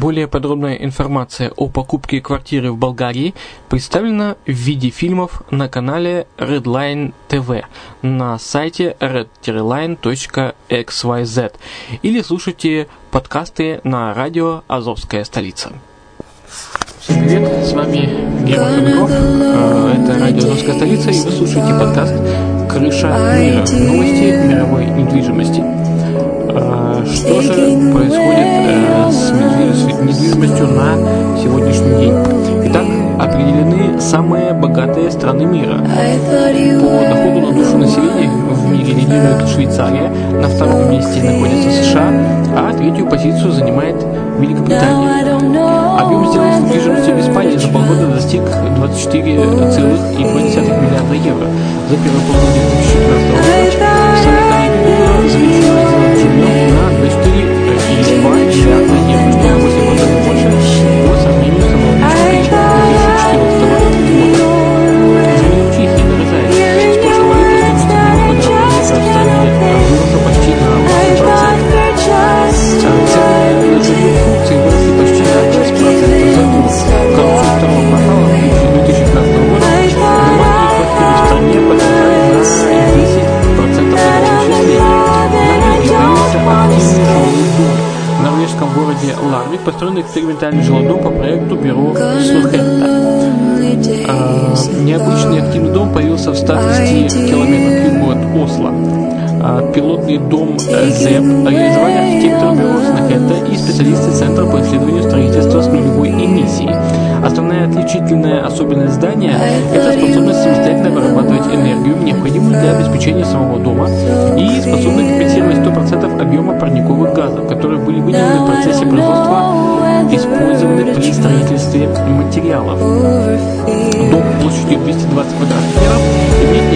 Более подробная информация о покупке квартиры в Болгарии представлена в виде фильмов на канале Redline TV на сайте redline.xyz или слушайте подкасты на радио «Азовская столица». Всем привет, с вами Герман Ходунков, э, это радио «Азовская столица» и вы слушаете подкаст «Крыша мира. Новости мировой недвижимости». Э, что же происходит э, с недвижимостью на сегодняшний день? Итак, определены самые богатые страны мира. По доходу на душу населения в мире лидирует Швейцария, на втором месте находится США, а третью позицию занимает Великобритания. Объем сделок недвижимости в Испании за полгода достиг 24,2 миллиарда евро. За первый полгода 2014 года в Санкт-Петербурге завершено жильем на 24,2 миллиарда Ларвик построен экспериментальный жилой по проекту бюро Снухетта. А, необычный активный дом появился в 130 километрах югу от Осло. А, пилотный дом ЗЭП реализовали архитектор бюро Снухетта и специалисты Центра по исследованию строительства с нулевой эмиссией. Основная отличительная особенность здания – это способность самостоятельно вырабатывать энергию, необходимую для обеспечения самого дома, и способность компенсировать 100% объема парниковых газов, которые были выделены в процессе производства, использованы при строительстве материалов. Дом площадью 220 квадратных метров имеет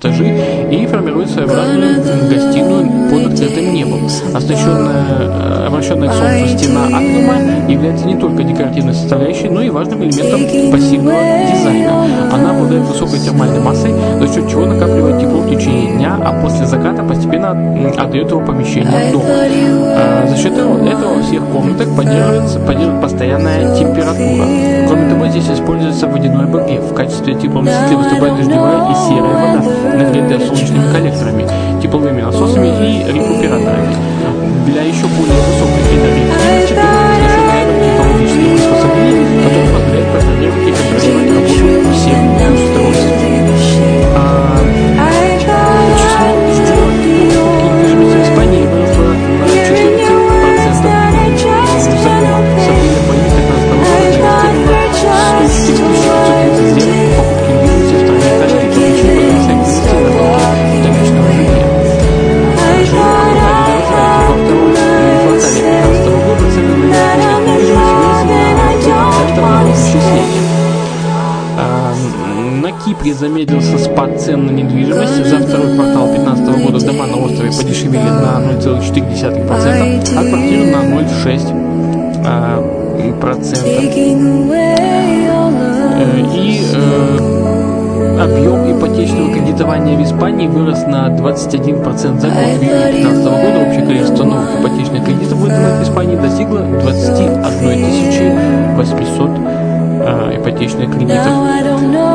этажи и формирует своеобразную небом. Оснащенная, обращенная к солнцу стена атриума является не только декоративной составляющей, но и важным элементом пассивного дизайна. Она обладает высокой термальной массой, за счет чего накапливает тепло в течение дня, а после заката постепенно отдает его помещение дома. За счет этого, во всех комнатах поддерживается, поддерживается постоянная температура. Кроме того, здесь используется водяной обогрев. В качестве теплоносителя выступает дождевая и серая вода, нагретая солнечными коллекторами, На Кипре замедлился спад цен на недвижимость. За второй квартал 2015 года дома на острове подешевели на 0,4%, а квартиры на 0,6%. а. Э, И э, объем ипотечного кредитования в Испании вырос на 21% за год. В июне 2015 года общее количество новых ипотечных кредитов, выданных в Испании, достигло 21 800 э, ипотечных